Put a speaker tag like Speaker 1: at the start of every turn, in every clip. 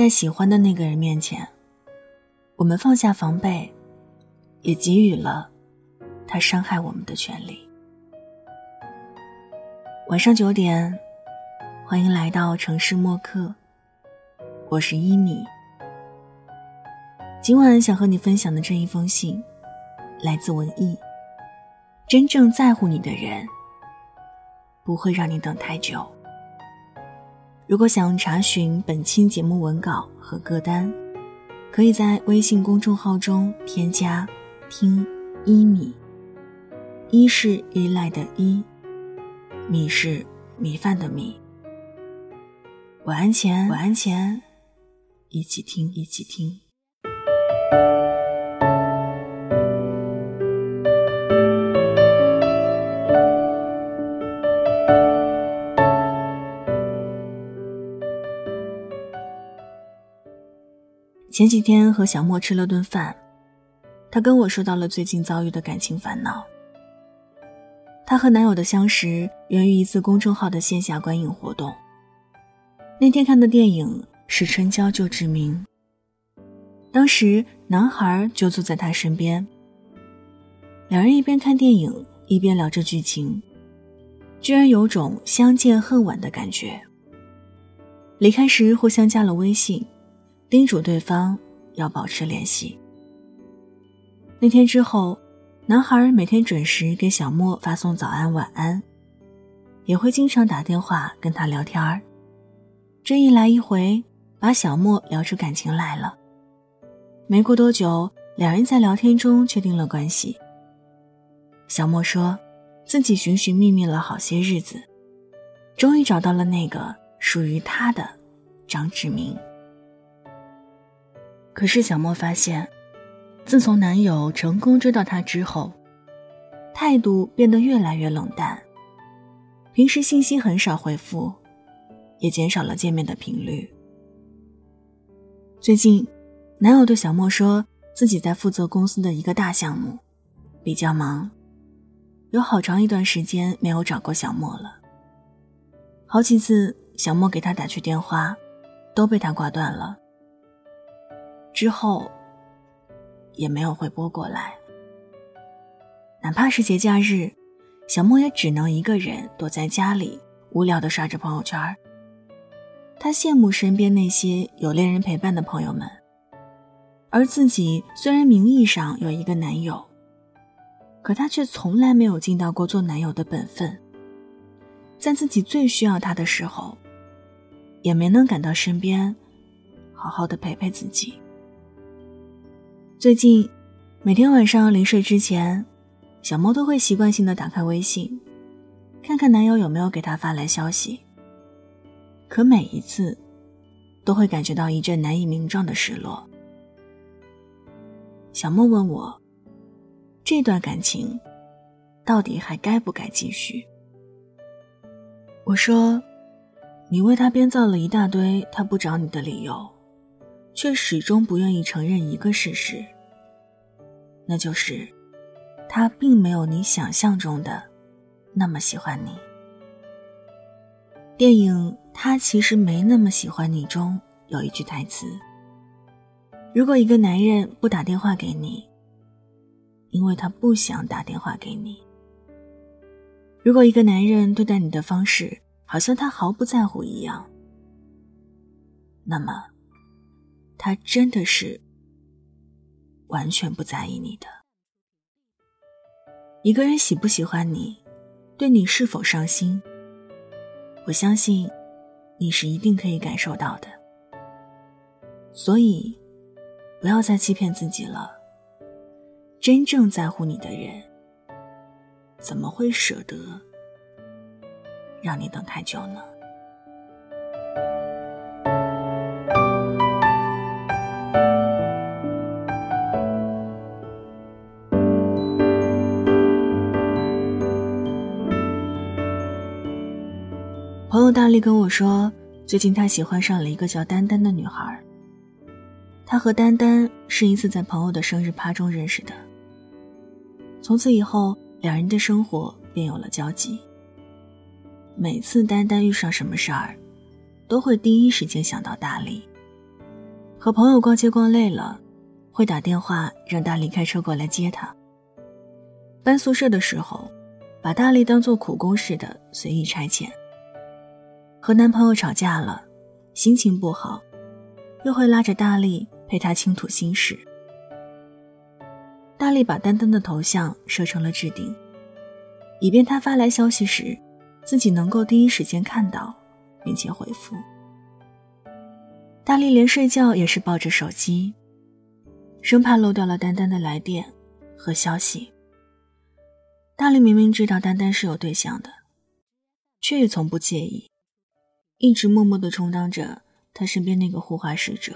Speaker 1: 在喜欢的那个人面前，我们放下防备，也给予了他伤害我们的权利。晚上九点，欢迎来到城市默客，我是伊米。今晚想和你分享的这一封信，来自文艺。真正在乎你的人，不会让你等太久。如果想查询本期节目文稿和歌单，可以在微信公众号中添加“听一米”。一是依赖的依，米是米饭的米。晚安前，晚安前，一起听，一起听。前几天和小莫吃了顿饭，他跟我说到了最近遭遇的感情烦恼。她和男友的相识源于一次公众号的线下观影活动。那天看的电影是《春娇救志明》，当时男孩就坐在她身边，两人一边看电影一边聊着剧情，居然有种相见恨晚的感觉。离开时互相加了微信。叮嘱对方要保持联系。那天之后，男孩每天准时给小莫发送早安、晚安，也会经常打电话跟他聊天儿。这一来一回，把小莫聊出感情来了。没过多久，两人在聊天中确定了关系。小莫说，自己寻寻觅觅了好些日子，终于找到了那个属于他的张志明。可是小莫发现，自从男友成功追到她之后，态度变得越来越冷淡。平时信息很少回复，也减少了见面的频率。最近，男友对小莫说自己在负责公司的一个大项目，比较忙，有好长一段时间没有找过小莫了。好几次小莫给他打去电话，都被他挂断了。之后，也没有回拨过来。哪怕是节假日，小莫也只能一个人躲在家里，无聊的刷着朋友圈。他羡慕身边那些有恋人陪伴的朋友们，而自己虽然名义上有一个男友，可他却从来没有尽到过做男友的本分。在自己最需要他的时候，也没能赶到身边，好好的陪陪自己。最近，每天晚上临睡之前，小莫都会习惯性的打开微信，看看男友有没有给她发来消息。可每一次，都会感觉到一阵难以名状的失落。小莫问我，这段感情，到底还该不该继续？我说，你为他编造了一大堆他不找你的理由。却始终不愿意承认一个事实，那就是他并没有你想象中的那么喜欢你。电影《他其实没那么喜欢你》中有一句台词：“如果一个男人不打电话给你，因为他不想打电话给你；如果一个男人对待你的方式好像他毫不在乎一样，那么。”他真的是完全不在意你的。一个人喜不喜欢你，对你是否上心，我相信你是一定可以感受到的。所以，不要再欺骗自己了。真正在乎你的人，怎么会舍得让你等太久呢？朋友大力跟我说，最近他喜欢上了一个叫丹丹的女孩。他和丹丹是一次在朋友的生日趴中认识的。从此以后，两人的生活便有了交集。每次丹丹遇上什么事儿，都会第一时间想到大力，和朋友逛街逛累了，会打电话让大力开车过来接她。搬宿舍的时候，把大力当做苦工似的随意差遣。和男朋友吵架了，心情不好，又会拉着大力陪他倾吐心事。大力把丹丹的头像设成了置顶，以便他发来消息时，自己能够第一时间看到，并且回复。大力连睡觉也是抱着手机，生怕漏掉了丹丹的来电和消息。大力明明知道丹丹是有对象的，却也从不介意，一直默默的充当着他身边那个护花使者。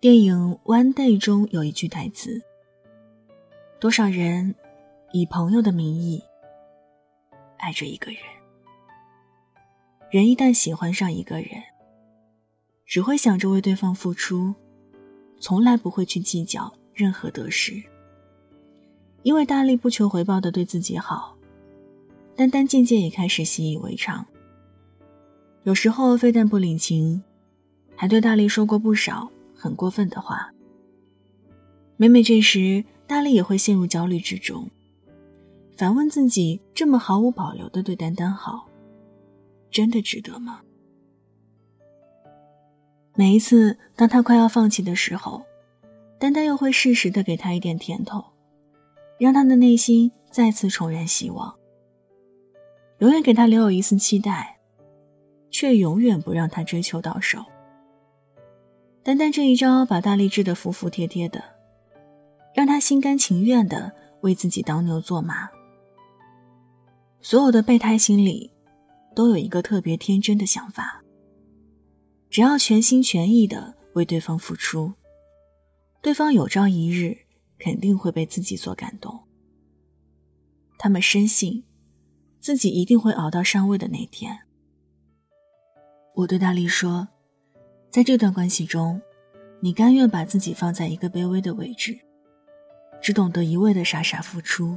Speaker 1: 电影《One Day》中有一句台词。多少人以朋友的名义爱着一个人？人一旦喜欢上一个人，只会想着为对方付出，从来不会去计较任何得失。因为大力不求回报的对自己好，丹丹渐渐也开始习以为常。有时候非但不领情，还对大力说过不少很过分的话。每每这时，大力也会陷入焦虑之中，反问自己：这么毫无保留的对丹丹好，真的值得吗？每一次当他快要放弃的时候，丹丹又会适时的给他一点甜头，让他的内心再次重燃希望，永远给他留有一丝期待，却永远不让他追求到手。丹丹这一招把大力治得服服帖帖的。让他心甘情愿的为自己当牛做马。所有的备胎心里，都有一个特别天真的想法：只要全心全意的为对方付出，对方有朝一日肯定会被自己所感动。他们深信，自己一定会熬到上位的那天。我对大力说，在这段关系中，你甘愿把自己放在一个卑微的位置。只懂得一味的傻傻付出，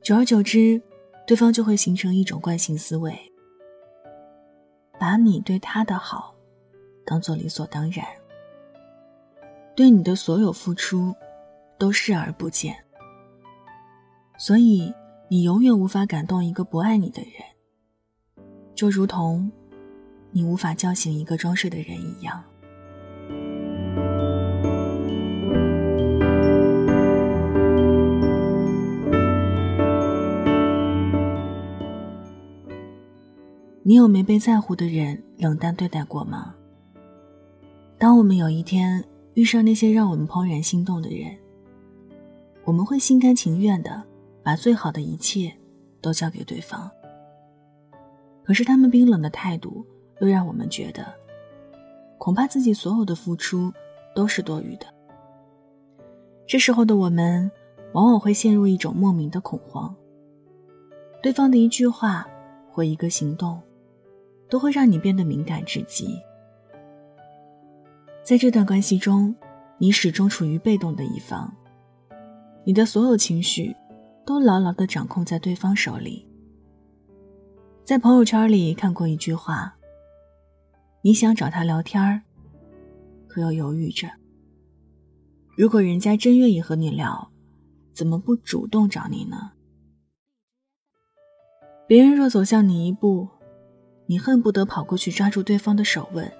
Speaker 1: 久而久之，对方就会形成一种惯性思维，把你对他的好当做理所当然，对你的所有付出都视而不见，所以你永远无法感动一个不爱你的人，就如同你无法叫醒一个装睡的人一样。你有没被在乎的人冷淡对待过吗？当我们有一天遇上那些让我们怦然心动的人，我们会心甘情愿的把最好的一切都交给对方。可是他们冰冷的态度又让我们觉得，恐怕自己所有的付出都是多余的。这时候的我们，往往会陷入一种莫名的恐慌。对方的一句话或一个行动。都会让你变得敏感至极。在这段关系中，你始终处于被动的一方，你的所有情绪都牢牢的掌控在对方手里。在朋友圈里看过一句话：“你想找他聊天儿，可又犹豫着。如果人家真愿意和你聊，怎么不主动找你呢？别人若走向你一步。”你恨不得跑过去抓住对方的手，问：“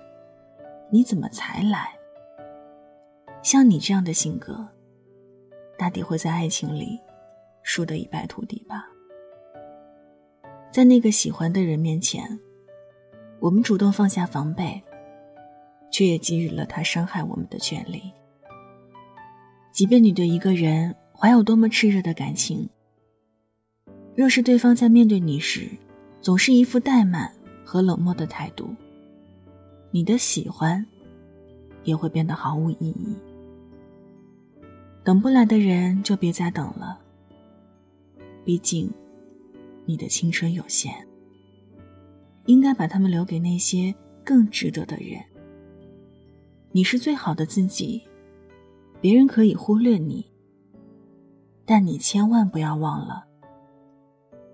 Speaker 1: 你怎么才来？”像你这样的性格，大抵会在爱情里输得一败涂地吧。在那个喜欢的人面前，我们主动放下防备，却也给予了他伤害我们的权利。即便你对一个人怀有多么炽热的感情，若是对方在面对你时，总是一副怠慢。和冷漠的态度，你的喜欢也会变得毫无意义。等不来的人就别再等了，毕竟你的青春有限，应该把他们留给那些更值得的人。你是最好的自己，别人可以忽略你，
Speaker 2: 但你千万不要忘了，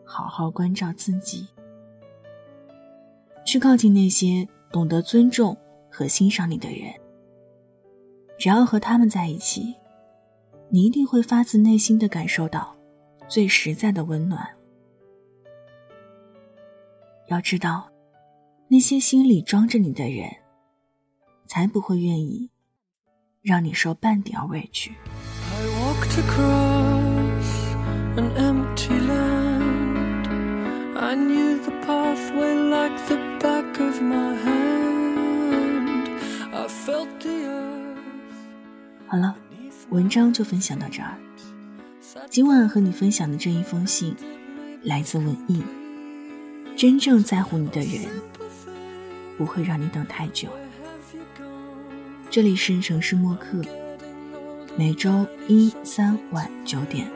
Speaker 2: 好好关照自己，去靠近那些懂得尊重和欣赏你的人。只要和他们在一起，你一定会发自内心的感受到最实在的温暖。要知道，那些心里装着你的人，才不会愿意让你受半点委屈。I knew the pathway like the back of my hand i felt the earth 好了，文章就分享到这儿，今晚和你分享的这一封信来自文艺，真正在乎你的人不会让你等太久。这里是城市默客，每周一、三晚九点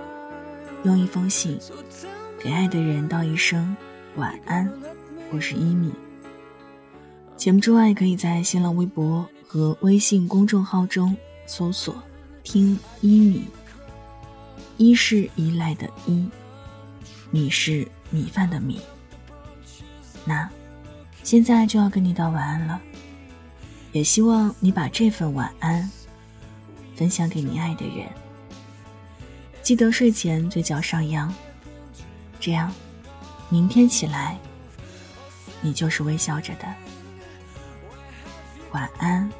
Speaker 2: 用一封信。给爱的人道一声晚安。我是一米。节目之外，可以在新浪微博和微信公众号中搜索“听一米”。一是依赖的依，米是米饭的米。那，现在就要跟你道晚安了，也希望你把这份晚安分享给你爱的人。记得睡前嘴角上扬，这样，明天起来，你就是微笑着的。晚安，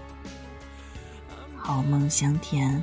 Speaker 2: 好梦香甜。